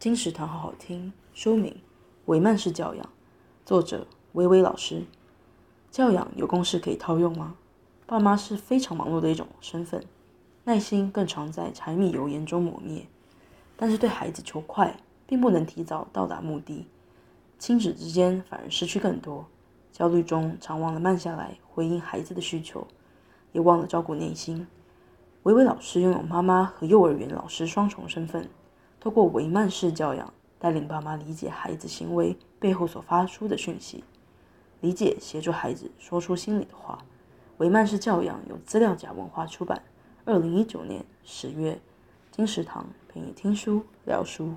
金石堂好好听，书名《维曼式教养》，作者薇薇老师。教养有公式可以套用吗？爸妈是非常忙碌的一种身份，耐心更常在柴米油盐中磨灭。但是对孩子求快，并不能提早到达目的，亲子之间反而失去更多。焦虑中常忘了慢下来回应孩子的需求，也忘了照顾内心。薇薇老师拥有妈妈和幼儿园老师双重身份。透过维曼式教养，带领爸妈理解孩子行为背后所发出的讯息，理解协助孩子说出心里的话。维曼式教养由资料夹文化出版，二零一九年十月。金石堂陪你听书聊书。